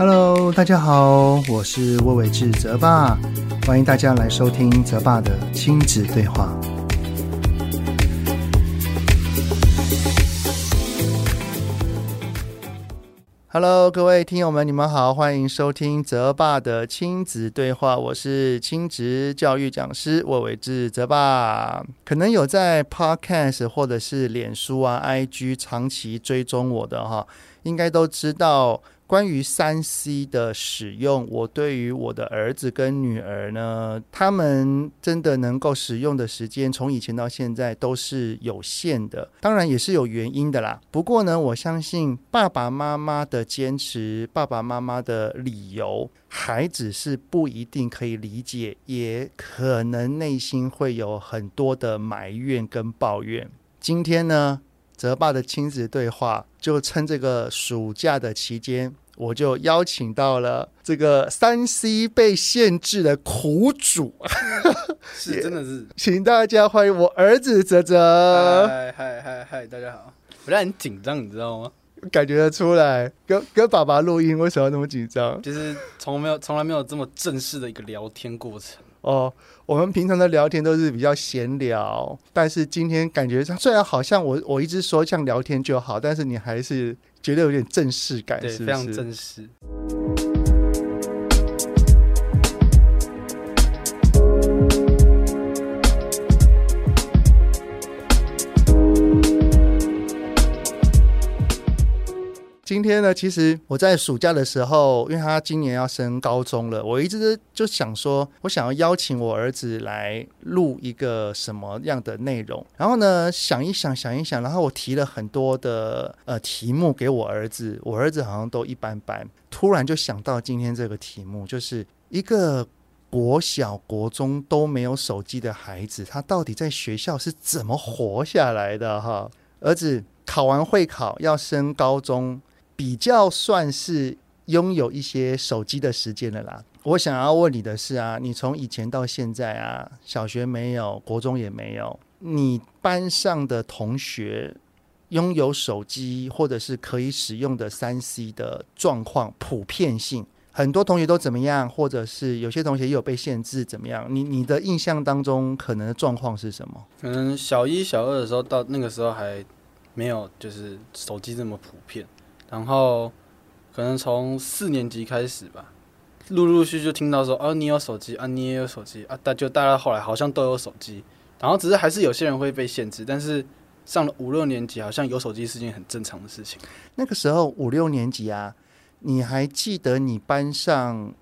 Hello，大家好，我是魏伟志泽爸，欢迎大家来收听泽爸的亲子对话。Hello，各位听友们，你们好，欢迎收听泽爸的亲子对话。我是亲职教育讲师魏伟志泽爸。可能有在 Podcast 或者是脸书啊、IG 长期追踪我的哈，应该都知道。关于三 C 的使用，我对于我的儿子跟女儿呢，他们真的能够使用的时间，从以前到现在都是有限的，当然也是有原因的啦。不过呢，我相信爸爸妈妈的坚持，爸爸妈妈的理由，孩子是不一定可以理解，也可能内心会有很多的埋怨跟抱怨。今天呢，泽爸的亲子对话，就趁这个暑假的期间，我就邀请到了这个三 C 被限制的苦主，是真的是，请大家欢迎我儿子泽泽。嗨嗨嗨嗨，大家好，我在很紧张，你知道吗？感觉得出来，跟跟爸爸录音为什么要那么紧张？就是从没有从来没有这么正式的一个聊天过程。哦，我们平常的聊天都是比较闲聊，但是今天感觉上虽然好像我我一直说像聊天就好，但是你还是觉得有点正式感，对，是不是？非常正式。今天呢，其实我在暑假的时候，因为他今年要升高中了，我一直就想说，我想要邀请我儿子来录一个什么样的内容。然后呢，想一想，想一想，然后我提了很多的呃题目给我儿子，我儿子好像都一般般。突然就想到今天这个题目，就是一个国小、国中都没有手机的孩子，他到底在学校是怎么活下来的？哈，儿子考完会考要升高中。比较算是拥有一些手机的时间了啦。我想要问你的是啊，你从以前到现在啊，小学没有，国中也没有，你班上的同学拥有手机或者是可以使用的三 C 的状况普遍性，很多同学都怎么样，或者是有些同学也有被限制怎么样？你你的印象当中可能的状况是什么？可能小一、小二的时候，到那个时候还没有就是手机这么普遍。然后，可能从四年级开始吧，陆陆续续就听到说，哦，你有手机啊，你也有手机啊，大就大家后来好像都有手机，然后只是还是有些人会被限制，但是上了五六年级，好像有手机是件很正常的事情。那个时候五六年级啊，你还记得你班上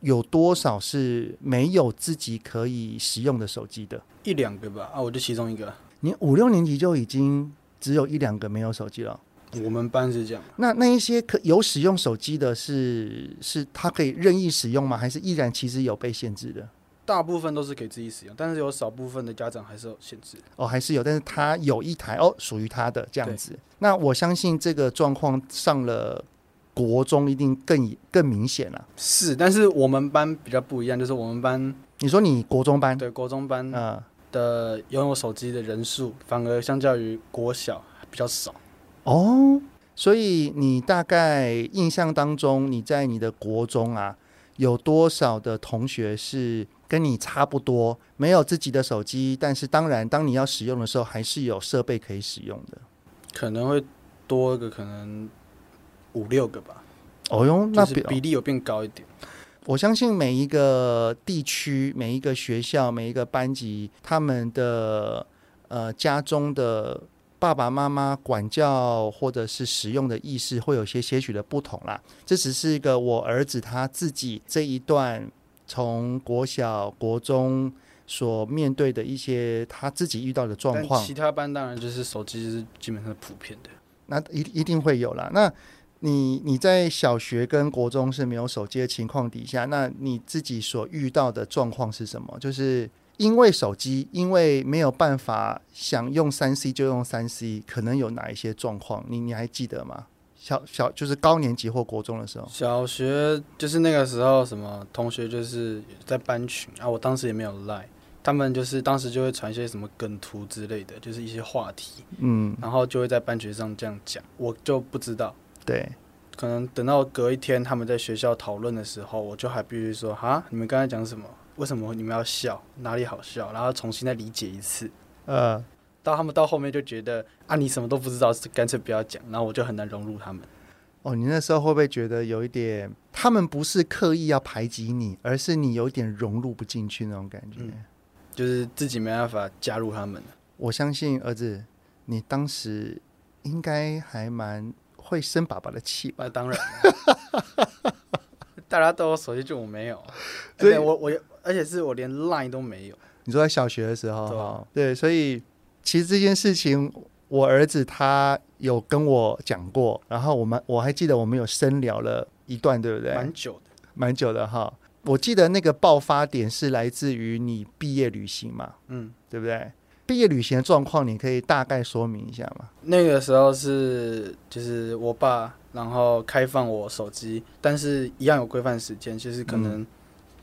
有多少是没有自己可以使用的手机的？一两个吧，啊，我就其中一个。你五六年级就已经只有一两个没有手机了。我们班是这样。那那一些可有使用手机的是，是是他可以任意使用吗？还是依然其实有被限制的？大部分都是可以自己使用，但是有少部分的家长还是有限制。哦，还是有，但是他有一台哦，属于他的这样子。那我相信这个状况上了国中一定更更明显了。是，但是我们班比较不一样，就是我们班，你说你国中班，对，国中班啊的拥有手机的人数，反而相较于国小比较少。哦，所以你大概印象当中，你在你的国中啊，有多少的同学是跟你差不多，没有自己的手机，但是当然，当你要使用的时候，还是有设备可以使用的。可能会多一个，可能五六个吧。哦哟，那比比例有变高一点。我相信每一个地区、每一个学校、每一个班级，他们的呃家中的。爸爸妈妈管教或者是使用的意识会有些些许的不同啦。这只是一个我儿子他自己这一段从国小、国中所面对的一些他自己遇到的状况。其他班当然就是手机是基本上普遍的，那一一定会有啦。那你你在小学跟国中是没有手机的情况底下，那你自己所遇到的状况是什么？就是。因为手机，因为没有办法想用三 C 就用三 C，可能有哪一些状况？你你还记得吗？小小就是高年级或国中的时候，小学就是那个时候，什么同学就是在班群啊，我当时也没有赖，他们就是当时就会传一些什么梗图之类的，就是一些话题，嗯，然后就会在班群上这样讲，我就不知道，对，可能等到隔一天他们在学校讨论的时候，我就还必须说哈，你们刚才讲什么？为什么你们要笑？哪里好笑？然后重新再理解一次。呃，到他们到后面就觉得啊，你什么都不知道，干脆不要讲。然后我就很难融入他们。哦，你那时候会不会觉得有一点，他们不是刻意要排挤你，而是你有点融入不进去那种感觉？嗯，就是自己没办法加入他们。我相信儿子，你当时应该还蛮会生爸爸的气吧？那当然，大家都有手机，就我没有。所以我我而且是我连 Line 都没有。你说在小学的时候，对，啊、对，所以其实这件事情，我儿子他有跟我讲过，然后我们我还记得我们有深聊了一段，对不对？蛮久的，蛮久的哈。我记得那个爆发点是来自于你毕业旅行嘛，嗯，对不对？毕业旅行的状况，你可以大概说明一下吗？那个时候是就是我爸，然后开放我手机，但是一样有规范时间，就是可能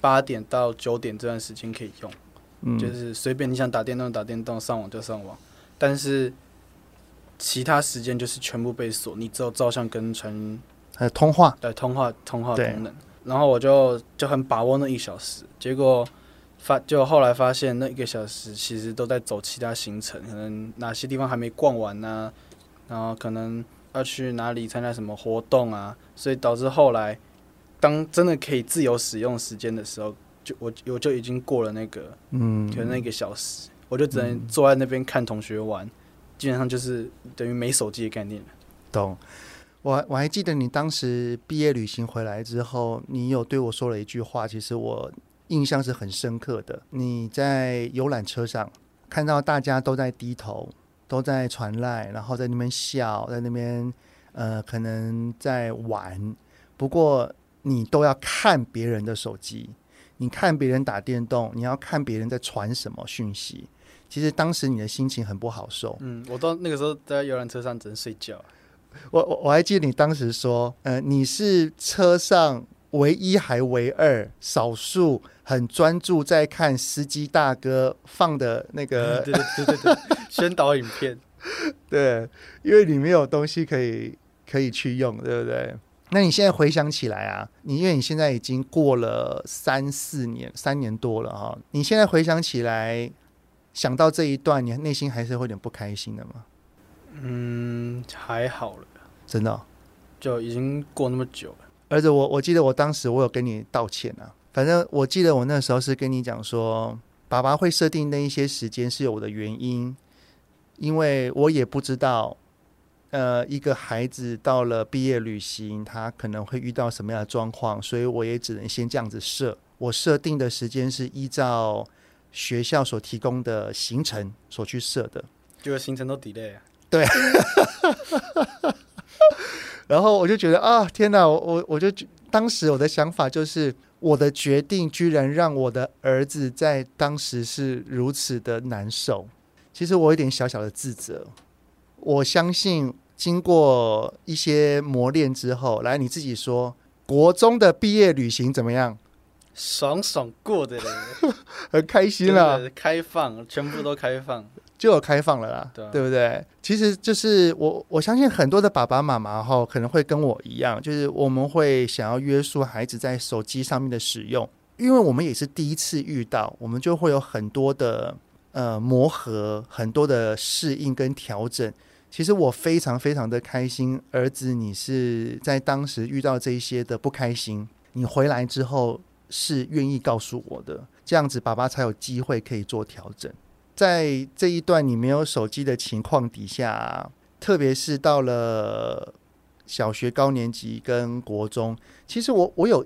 八点到九点这段时间可以用，嗯，就是随便你想打电动打电动，上网就上网，但是其他时间就是全部被锁，你只有照相跟传还有通话，对，通话通话功能，然后我就就很把握那一小时，结果。发就后来发现那一个小时其实都在走其他行程，可能哪些地方还没逛完呢？然后可能要去哪里参加什么活动啊？所以导致后来当真的可以自由使用时间的时候，就我我就已经过了那个嗯，就那个小时，我就只能坐在那边看同学玩，基本上就是等于没手机的概念了。懂。我我还记得你当时毕业旅行回来之后，你有对我说了一句话，其实我。印象是很深刻的。你在游览车上看到大家都在低头，都在传赖，然后在那边笑，在那边呃，可能在玩。不过你都要看别人的手机，你看别人打电动，你要看别人在传什么讯息。其实当时你的心情很不好受。嗯，我到那个时候在游览车上只能睡觉。我我我还记得你当时说，呃，你是车上。唯一还唯二，少数很专注在看司机大哥放的那个，对对对对对，宣导影片，对，因为你没有东西可以可以去用，对不对？那你现在回想起来啊，你因为你现在已经过了三四年，三年多了哈，你现在回想起来，想到这一段，你内心还是会有点不开心的吗？嗯，还好了，真的哦，就已经过那么久了。儿子，我我记得我当时我有跟你道歉啊。反正我记得我那时候是跟你讲说，爸爸会设定那一些时间是有我的原因，因为我也不知道，呃，一个孩子到了毕业旅行，他可能会遇到什么样的状况，所以我也只能先这样子设。我设定的时间是依照学校所提供的行程所去设的，结果行程都 delay 啊。对。然后我就觉得啊，天哪！我我我就当时我的想法就是，我的决定居然让我的儿子在当时是如此的难受。其实我有点小小的自责。我相信经过一些磨练之后，来你自己说，国中的毕业旅行怎么样？爽爽过的嘞，很开心了，开放，全部都开放。就有开放了啦，对，对不对？其实就是我我相信很多的爸爸妈妈哈，可能会跟我一样，就是我们会想要约束孩子在手机上面的使用，因为我们也是第一次遇到，我们就会有很多的呃磨合，很多的适应跟调整。其实我非常非常的开心，儿子，你是在当时遇到这一些的不开心，你回来之后是愿意告诉我的，这样子爸爸才有机会可以做调整。在这一段你没有手机的情况底下，特别是到了小学高年级跟国中，其实我我有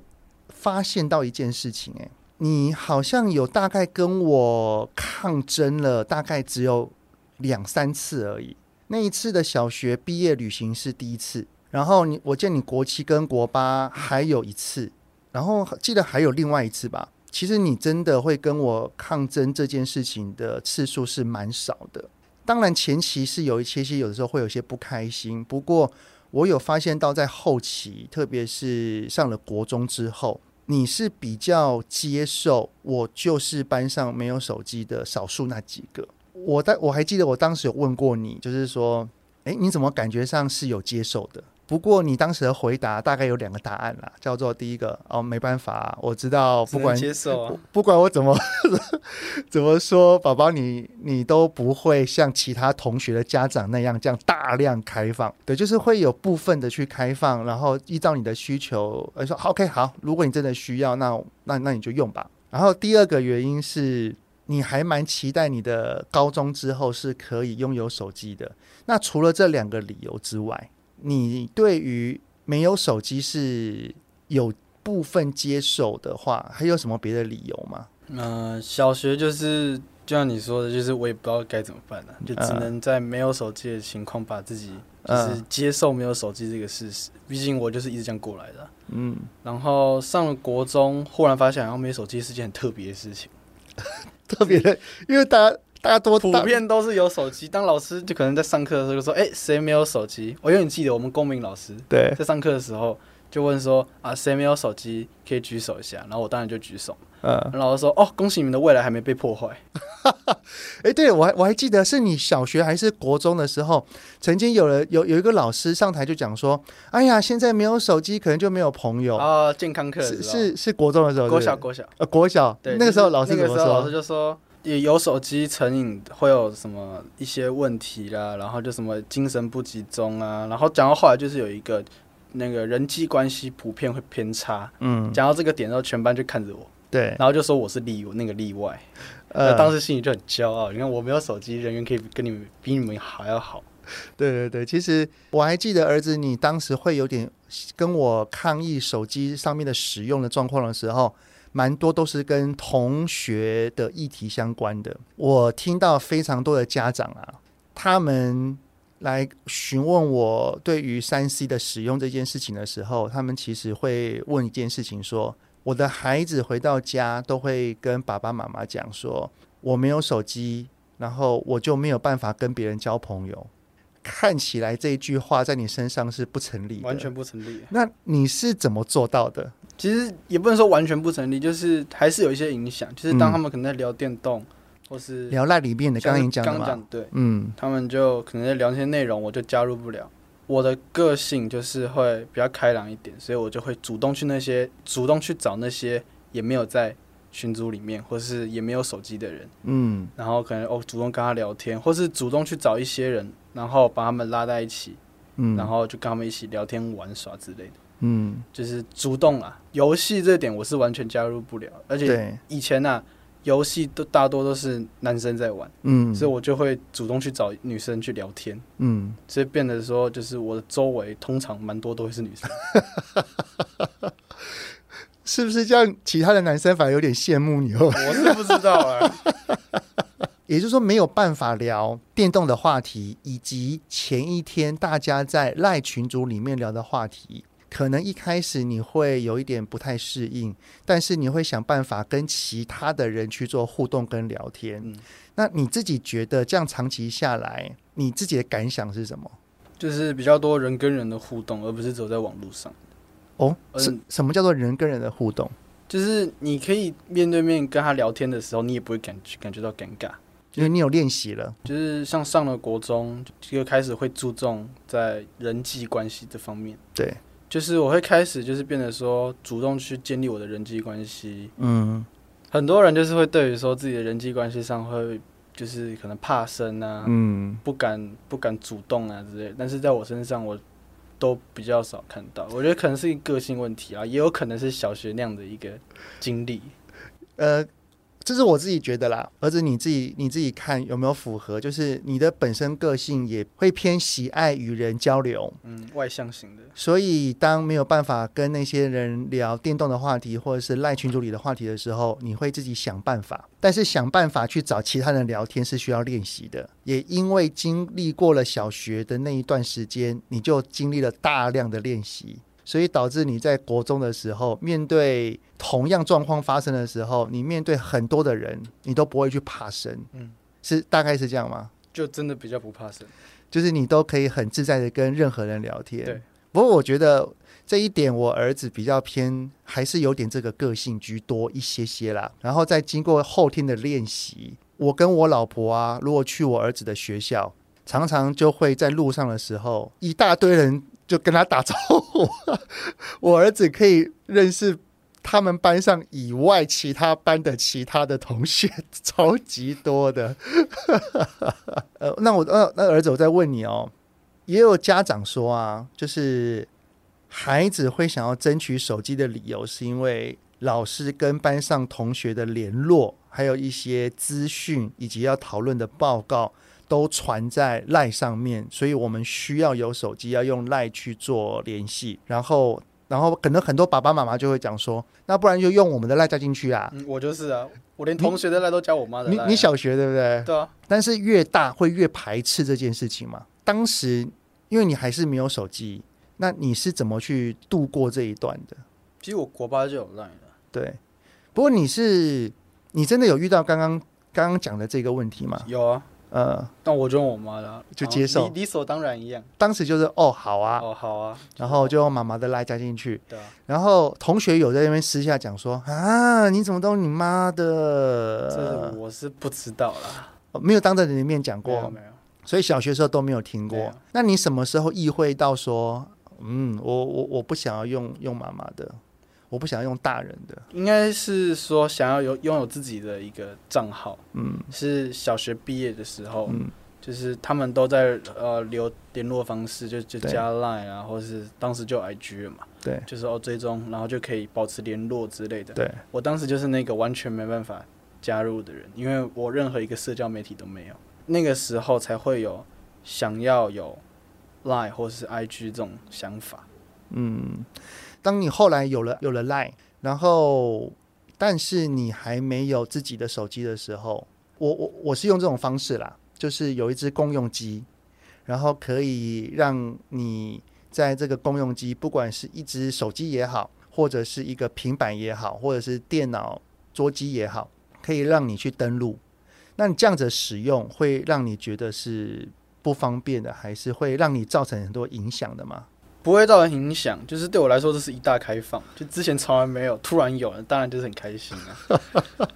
发现到一件事情，诶，你好像有大概跟我抗争了，大概只有两三次而已。那一次的小学毕业旅行是第一次，然后你我见你国七跟国八还有一次，然后记得还有另外一次吧。其实你真的会跟我抗争这件事情的次数是蛮少的。当然前期是有一些些，有的时候会有些不开心。不过我有发现到在后期，特别是上了国中之后，你是比较接受我就是班上没有手机的少数那几个。我当我还记得我当时有问过你，就是说，诶，你怎么感觉上是有接受的？不过你当时的回答大概有两个答案啦，叫做第一个哦，没办法，我知道，不管接受、啊，不管我怎么 怎么说，宝宝你你都不会像其他同学的家长那样这样大量开放，对，就是会有部分的去开放，然后依照你的需求，呃，说 OK 好，如果你真的需要，那那那你就用吧。然后第二个原因是你还蛮期待你的高中之后是可以拥有手机的。那除了这两个理由之外，你对于没有手机是有部分接受的话，还有什么别的理由吗？嗯、呃，小学就是就像你说的，就是我也不知道该怎么办了、啊，就只能在没有手机的情况把自己就是接受没有手机这个事实。毕竟我就是一直这样过来的、啊。嗯，然后上了国中，忽然发现好像没手机是件很特别的事情，特别的，因为大家。大家多普遍都是有手机，当老师就可能在上课的时候就说：“哎，谁没有手机？”我永远记得我们公民老师对在上课的时候就问说：“啊，谁没有手机？可以举手一下。”然后我当然就举手。嗯，老师说：“哦，恭喜你们的未来还没被破坏。”哎，对我还我还记得是你小学还是国中的时候，曾经有了有有一个老师上台就讲说：“哎呀，现在没有手机，可能就没有朋友啊。”健康课是是是国中的时候，国小国小呃国小对，那个时候老师怎么说？那个时候老师就说。也有手机成瘾会有什么一些问题啦，然后就什么精神不集中啊，然后讲到后来就是有一个那个人际关系普遍会偏差，嗯，讲到这个点之后，全班就看着我，对，然后就说我是例那个例外，呃，当时心里就很骄傲，你看我没有手机，人缘可以跟你们比你们还要好，对对对，其实我还记得儿子，你当时会有点跟我抗议手机上面的使用的状况的时候。蛮多都是跟同学的议题相关的。我听到非常多的家长啊，他们来询问我对于三 C 的使用这件事情的时候，他们其实会问一件事情：说我的孩子回到家都会跟爸爸妈妈讲说，我没有手机，然后我就没有办法跟别人交朋友。看起来这一句话在你身上是不成立的，完全不成立。那你是怎么做到的？其实也不能说完全不成立，就是还是有一些影响。就是当他们可能在聊电动，嗯、或是聊那里面的，刚刚你讲对，嗯，他们就可能在聊天内容，我就加入不了。我的个性就是会比较开朗一点，所以我就会主动去那些，主动去找那些也没有在群组里面，或是也没有手机的人，嗯，然后可能哦主动跟他聊天，或是主动去找一些人，然后把他们拉在一起，嗯，然后就跟他们一起聊天玩耍之类的。嗯，就是主动啊，游戏这点我是完全加入不了，而且以前啊，游戏都大多都是男生在玩，嗯，所以我就会主动去找女生去聊天，嗯，所以变得说，就是我的周围通常蛮多都会是女生，是不是这样？其他的男生反而有点羡慕你哦，我是不知道啊，也就是说没有办法聊电动的话题，以及前一天大家在赖群组里面聊的话题。可能一开始你会有一点不太适应，但是你会想办法跟其他的人去做互动跟聊天。嗯，那你自己觉得这样长期下来，你自己的感想是什么？就是比较多人跟人的互动，而不是走在网络上。哦，什什么叫做人跟人的互动？就是你可以面对面跟他聊天的时候，你也不会感觉感觉到尴尬，因为你有练习了。就是像上了国中，就开始会注重在人际关系这方面。对。就是我会开始就是变得说主动去建立我的人际关系，嗯，很多人就是会对于说自己的人际关系上会就是可能怕生啊，嗯，不敢不敢主动啊之类，但是在我身上我都比较少看到，我觉得可能是一个个性问题啊，也有可能是小学那样的一个经历，呃。这是我自己觉得啦，儿子你自己你自己看有没有符合？就是你的本身个性也会偏喜爱与人交流，嗯，外向型的。所以当没有办法跟那些人聊电动的话题，或者是赖群组里的话题的时候，你会自己想办法。但是想办法去找其他人聊天是需要练习的。也因为经历过了小学的那一段时间，你就经历了大量的练习。所以导致你在国中的时候，面对同样状况发生的时候，你面对很多的人，你都不会去怕生，嗯，是大概是这样吗？就真的比较不怕生，就是你都可以很自在的跟任何人聊天。对，不过我觉得这一点我儿子比较偏，还是有点这个个性居多一些些啦。然后再经过后天的练习，我跟我老婆啊，如果去我儿子的学校。常常就会在路上的时候，一大堆人就跟他打招呼。我儿子可以认识他们班上以外其他班的其他的同学，超级多的。呃，那我呃，那儿子，我再问你哦，也有家长说啊，就是孩子会想要争取手机的理由，是因为老师跟班上同学的联络，还有一些资讯以及要讨论的报告都传在赖上面，所以我们需要有手机，要用赖去做联系。然后，然后可能很多爸爸妈妈就会讲说，那不然就用我们的赖加进去啊。嗯，我就是啊，我连同学的赖都加我妈的啊。你你小学对不对？对啊。但是越大会越排斥这件事情嘛。当时因为你还是没有手机，那你是怎么去度过这一段的？其实我国八就有赖的。对，不过你是。你真的有遇到刚刚刚刚讲的这个问题吗？有啊，呃，但我就用我妈的，就接受，理所当然一样。当时就是哦，好啊，哦，好啊，然后就用妈妈的赖加进去。对啊，然后同学有在那边私下讲说啊，你怎么都你妈的？这我是不知道啦，哦，没有当着你的面讲过，没有，没有，所以小学时候都没有听过。那你什么时候意会到说，嗯，我我我不想要用用妈妈的？我不想要用大人的，应该是说想要有拥有自己的一个账号。嗯，是小学毕业的时候，嗯，就是他们都在呃留联络方式，就就加 Line 啊，或者是当时就 IG 了嘛。对，就是哦追踪，然后就可以保持联络之类的。对，我当时就是那个完全没办法加入的人，因为我任何一个社交媒体都没有，那个时候才会有想要有 Line 或是 IG 这种想法。嗯。当你后来有了有了 Line，然后但是你还没有自己的手机的时候，我我我是用这种方式啦，就是有一只公用机，然后可以让你在这个公用机，不管是一只手机也好，或者是一个平板也好，或者是电脑桌机也好，可以让你去登录。那你这样子使用，会让你觉得是不方便的，还是会让你造成很多影响的吗？不会造成影响，就是对我来说这是一大开放，就之前从来没有，突然有了，当然就是很开心啊，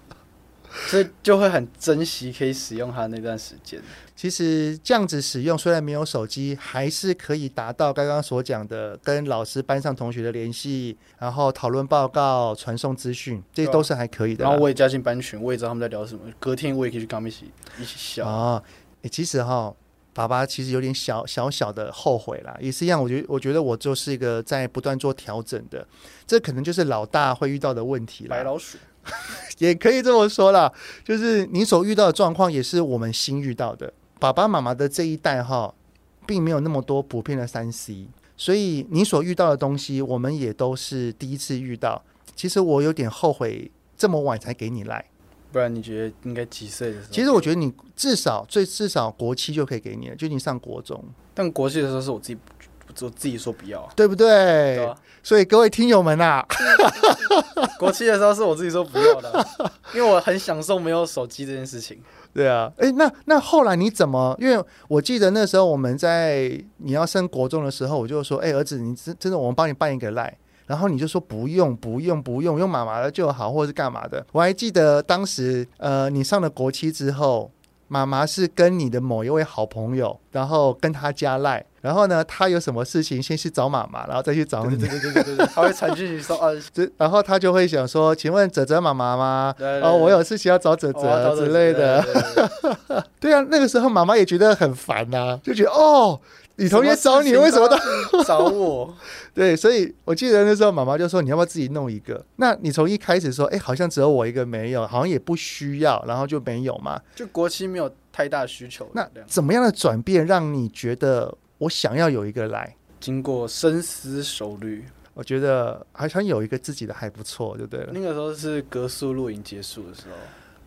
所以就会很珍惜可以使用它那段时间。其实这样子使用，虽然没有手机，还是可以达到刚刚所讲的跟老师、班上同学的联系，然后讨论报告、传送资讯，这些都是还可以的。然后我也加进班群，我也知道他们在聊什么，隔天我也可以去跟他们一起一起笑啊。诶，其实哈。爸爸其实有点小小小的后悔啦，也是一样。我觉得，我觉得我就是一个在不断做调整的，这可能就是老大会遇到的问题了。白老鼠 也可以这么说啦，就是你所遇到的状况，也是我们新遇到的。爸爸妈妈的这一代哈，并没有那么多普遍的三 C，所以你所遇到的东西，我们也都是第一次遇到。其实我有点后悔，这么晚才给你赖。不然你觉得应该几岁的时候？其实我觉得你至少最至少国七就可以给你了，就你上国中。但国七的时候是我自己，我自己说不要，对不对？对啊。所以各位听友们啊，国七的时候是我自己说不要的，因为我很享受没有手机这件事情。对啊，哎，那那后来你怎么？因为我记得那时候我们在你要升国中的时候，我就说，哎，儿子，你真真的，我们帮你办一个赖。然后你就说不用不用不用，用妈妈的就好，或者是干嘛的？我还记得当时，呃，你上了国七之后，妈妈是跟你的某一位好朋友，然后跟他加赖，然后呢，他有什么事情先去找妈妈，然后再去找你。对对对对对对，他会传讯息说 啊，然后他就会想说，请问泽泽妈妈吗？对对对哦，我有事情要找泽泽之类的。对，啊，那个时候妈妈也觉得很烦呐、啊，就觉得哦。你同学找你，为什么都 找我？对，所以我记得那时候妈妈就说：“你要不要自己弄一个？”那你从一开始说：“哎，好像只有我一个没有，好像也不需要，然后就没有嘛。”就国七没有太大需求。那怎么样的转变让你觉得我想要有一个来？经过深思熟虑，我觉得好像有一个自己的还不错，对不对？那个时候是格数露营结束的时候。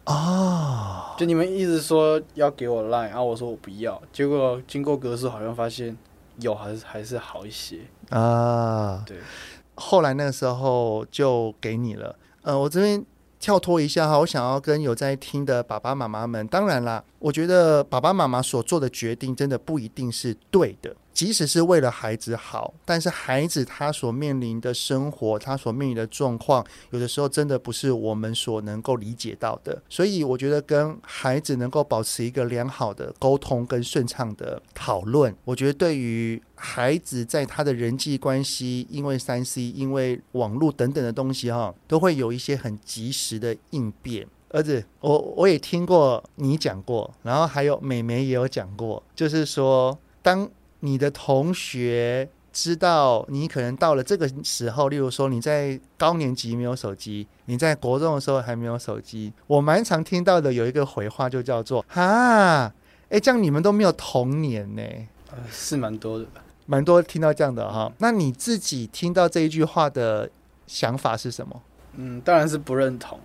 哦，oh, 就你们一直说要给我 line，然后我说我不要，结果经过格式好像发现有还是还是好一些啊。Uh, 对，后来那个时候就给你了。呃，我这边跳脱一下哈，我想要跟有在听的爸爸妈妈们，当然啦，我觉得爸爸妈妈所做的决定真的不一定是对的，即使是为了孩子好，但是孩子他所面临的生活，他所面临的状况，有的时候真的不是我们所能够理解到的。所以，我觉得跟孩子能够保持一个良好的沟通跟顺畅的讨论，我觉得对于孩子在他的人际关系，因为三 C、因为网络等等的东西哈，都会有一些很及时的应变。儿子，我我也听过你讲过，然后还有美眉也有讲过，就是说当。你的同学知道你可能到了这个时候，例如说你在高年级没有手机，你在国中的时候还没有手机。我蛮常听到的有一个回话，就叫做“哈，哎，这样你们都没有童年呢？”呃，是蛮多的，蛮多听到这样的哈。那你自己听到这一句话的想法是什么？嗯，当然是不认同。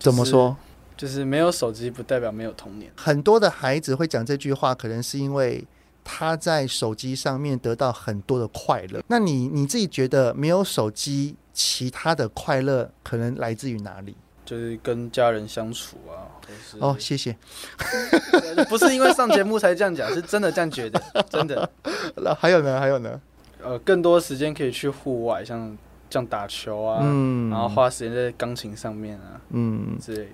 怎么说？就是没有手机不代表没有童年。很多的孩子会讲这句话，可能是因为。他在手机上面得到很多的快乐，那你你自己觉得没有手机，其他的快乐可能来自于哪里？就是跟家人相处啊。哦，谢谢。不是因为上节目才这样讲，是真的这样觉得，真的。那还有呢？还有呢？呃，更多时间可以去户外，像这样打球啊，嗯，然后花时间在钢琴上面啊，嗯之类的，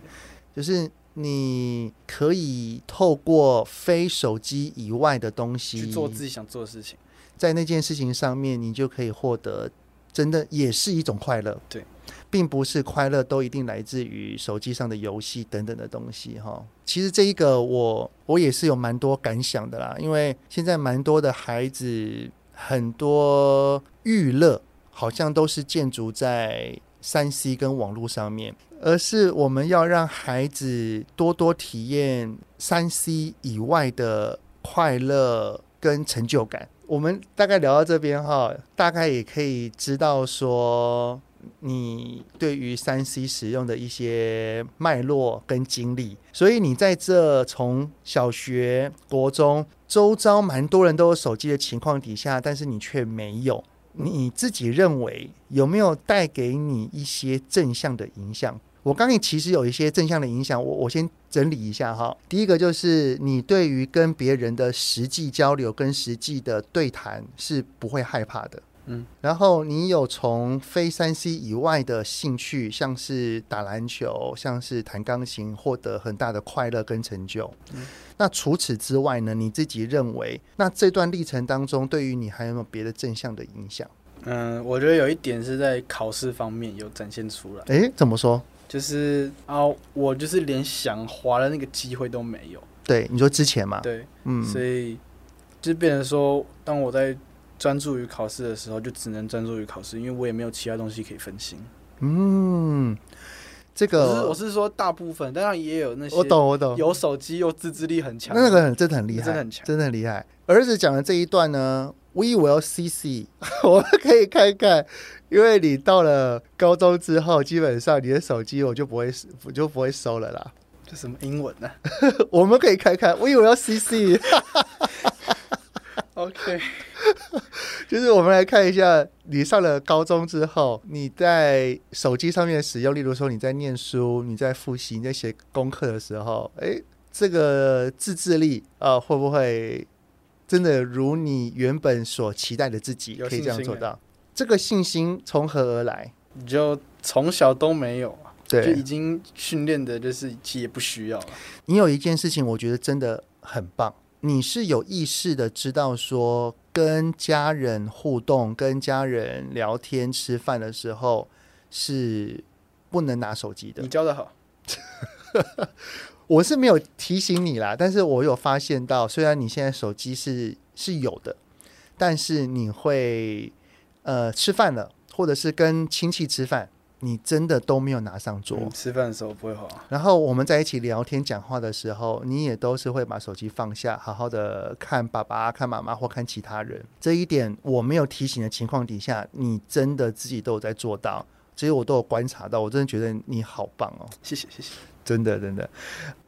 就是。你可以透过非手机以外的东西去做自己想做的事情，在那件事情上面，你就可以获得真的也是一种快乐。对，并不是快乐都一定来自于手机上的游戏等等的东西哈。其实这一个我我也是有蛮多感想的啦，因为现在蛮多的孩子很多娱乐好像都是建筑在三 C 跟网络上面。而是我们要让孩子多多体验三 C 以外的快乐跟成就感。我们大概聊到这边哈，大概也可以知道说你对于三 C 使用的一些脉络跟经历。所以你在这从小学、国中，周遭蛮多人都有手机的情况底下，但是你却没有，你自己认为有没有带给你一些正向的影响？我刚才其实有一些正向的影响，我我先整理一下哈。第一个就是你对于跟别人的实际交流跟实际的对谈是不会害怕的，嗯。然后你有从非三 C 以外的兴趣，像是打篮球，像是弹钢琴，获得很大的快乐跟成就。嗯。那除此之外呢？你自己认为，那这段历程当中，对于你还有没有别的正向的影响？嗯，我觉得有一点是在考试方面有展现出来。诶，怎么说？就是啊，我就是连想滑的那个机会都没有。对，你说之前嘛？对，嗯，所以就变成说，当我在专注于考试的时候，就只能专注于考试，因为我也没有其他东西可以分心。嗯，这个我是，我是说大部分，当然也有那些我懂我懂有手机又自制力很强，那个很真的很厉害，真的很强，真的很厉害。儿子讲的这一段呢，We will see see，我们可以看看。因为你到了高中之后，基本上你的手机我就不会，我就不会收了啦。这什么英文呢、啊？我们可以看看。我以为要 CC。OK，就是我们来看一下，你上了高中之后，你在手机上面使用，例如说你在念书、你在复习、你在写功课的时候，哎，这个自制力啊、呃，会不会真的如你原本所期待的自己可以这样做到？这个信心从何而来？你就从小都没有，对，就已经训练的，就是其实也不需要了。你有一件事情，我觉得真的很棒，你是有意识的知道说，跟家人互动、跟家人聊天、吃饭的时候是不能拿手机的。你教的好，我是没有提醒你啦，但是我有发现到，虽然你现在手机是是有的，但是你会。呃，吃饭了，或者是跟亲戚吃饭，你真的都没有拿上桌。嗯，吃饭的时候不会滑。然后我们在一起聊天讲话的时候，你也都是会把手机放下，好好的看爸爸、看妈妈或看其他人。这一点我没有提醒的情况底下，你真的自己都有在做到。其实我都有观察到，我真的觉得你好棒哦。谢谢，谢谢。真的，真的。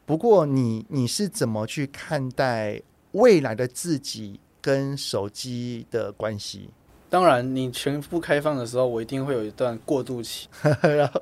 不过你你是怎么去看待未来的自己跟手机的关系？当然，你全部开放的时候，我一定会有一段过渡期。然后，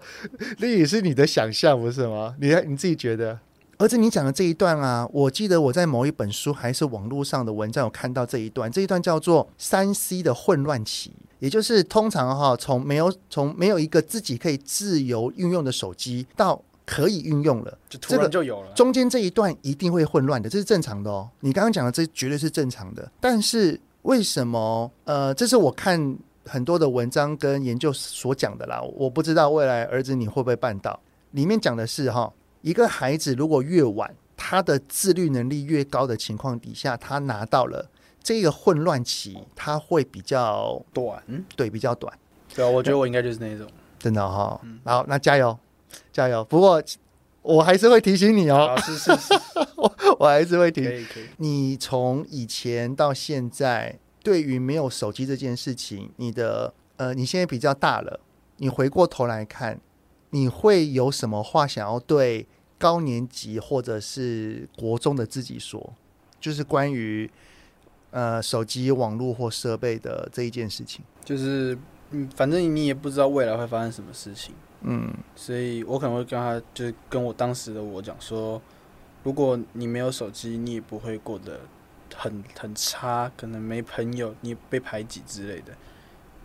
那也是你的想象，不是吗？你你自己觉得？而且，你讲的这一段啊，我记得我在某一本书还是网络上的文章有看到这一段，这一段叫做三 C 的混乱期，也就是通常哈，从没有从没有一个自己可以自由运用的手机到可以运用了，就突然就有了。中间这一段一定会混乱的，这是正常的哦。你刚刚讲的这绝对是正常的，但是为什么？呃，这是我看很多的文章跟研究所讲的啦。我不知道未来儿子你会不会办到。里面讲的是哈，一个孩子如果越晚，他的自律能力越高的情况底下，他拿到了这个混乱期，他会比较短，对，比较短。对啊，我觉得我应该就是那种，真的哈。嗯，好，那加油。加油！不过我还是会提醒你哦。是是是，我我还是会提可以可以。你从以前到现在，对于没有手机这件事情，你的呃，你现在比较大了，你回过头来看，你会有什么话想要对高年级或者是国中的自己说？就是关于呃手机、网络或设备的这一件事情。就是嗯，反正你也不知道未来会发生什么事情。嗯，所以我可能会跟他，就是跟我当时的我讲说，如果你没有手机，你也不会过得很很差，可能没朋友，你被排挤之类的，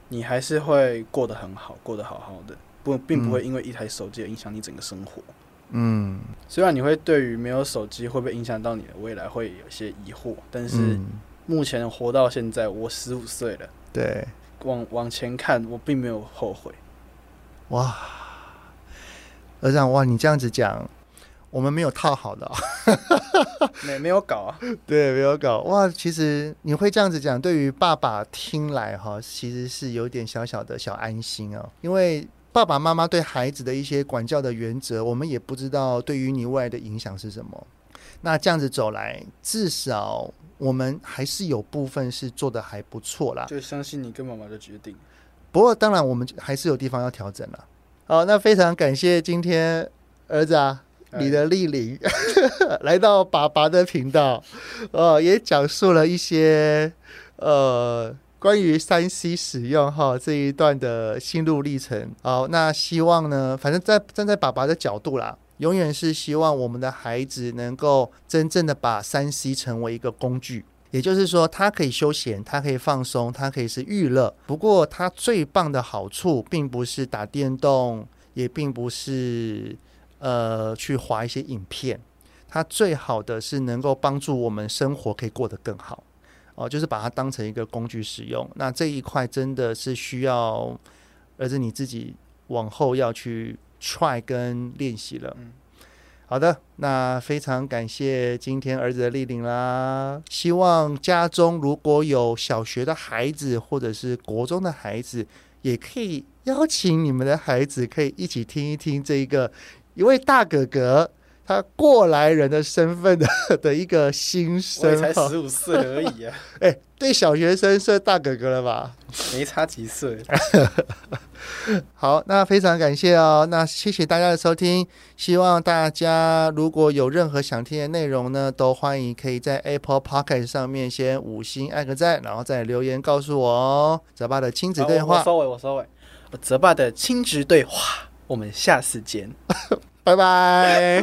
你还是会过得很好，过得好好的，不，并不会因为一台手机影响你整个生活。嗯，虽然你会对于没有手机会不会影响到你的未来会有些疑惑，但是目前活到现在，我十五岁了，对，往往前看，我并没有后悔。哇！儿子，哇！你这样子讲，我们没有套好的，没没有搞啊？对，没有搞。哇！其实你会这样子讲，对于爸爸听来哈，其实是有点小小的小安心哦。因为爸爸妈妈对孩子的一些管教的原则，我们也不知道对于你未来的影响是什么。那这样子走来，至少我们还是有部分是做的还不错啦。就相信你跟妈妈的决定。不过当然，我们还是有地方要调整了。好，那非常感谢今天儿子啊，你的莅临 来到爸爸的频道，呃，也讲述了一些呃关于三 C 使用哈这一段的心路历程。好，那希望呢，反正在站在爸爸的角度啦，永远是希望我们的孩子能够真正的把三 C 成为一个工具。也就是说，它可以休闲，它可以放松，它可以是娱乐。不过，它最棒的好处，并不是打电动，也并不是呃去滑一些影片。它最好的是能够帮助我们生活可以过得更好哦，就是把它当成一个工具使用。那这一块真的是需要，儿子你自己往后要去 try 跟练习了。好的，那非常感谢今天儿子的莅临啦。希望家中如果有小学的孩子或者是国中的孩子，也可以邀请你们的孩子，可以一起听一听这一个一位大哥哥他过来人的身份的 的一个心声。我才十五岁而已啊！哎，对小学生算大哥哥了吧？没差几岁。好，那非常感谢哦。那谢谢大家的收听。希望大家如果有任何想听的内容呢，都欢迎可以在 Apple Podcast 上面先五星按个赞，然后再留言告诉我哦。泽爸的亲子对话，我收尾，我收尾。泽爸的亲子对话，我们下次见，拜拜。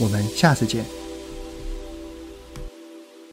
我们下次见。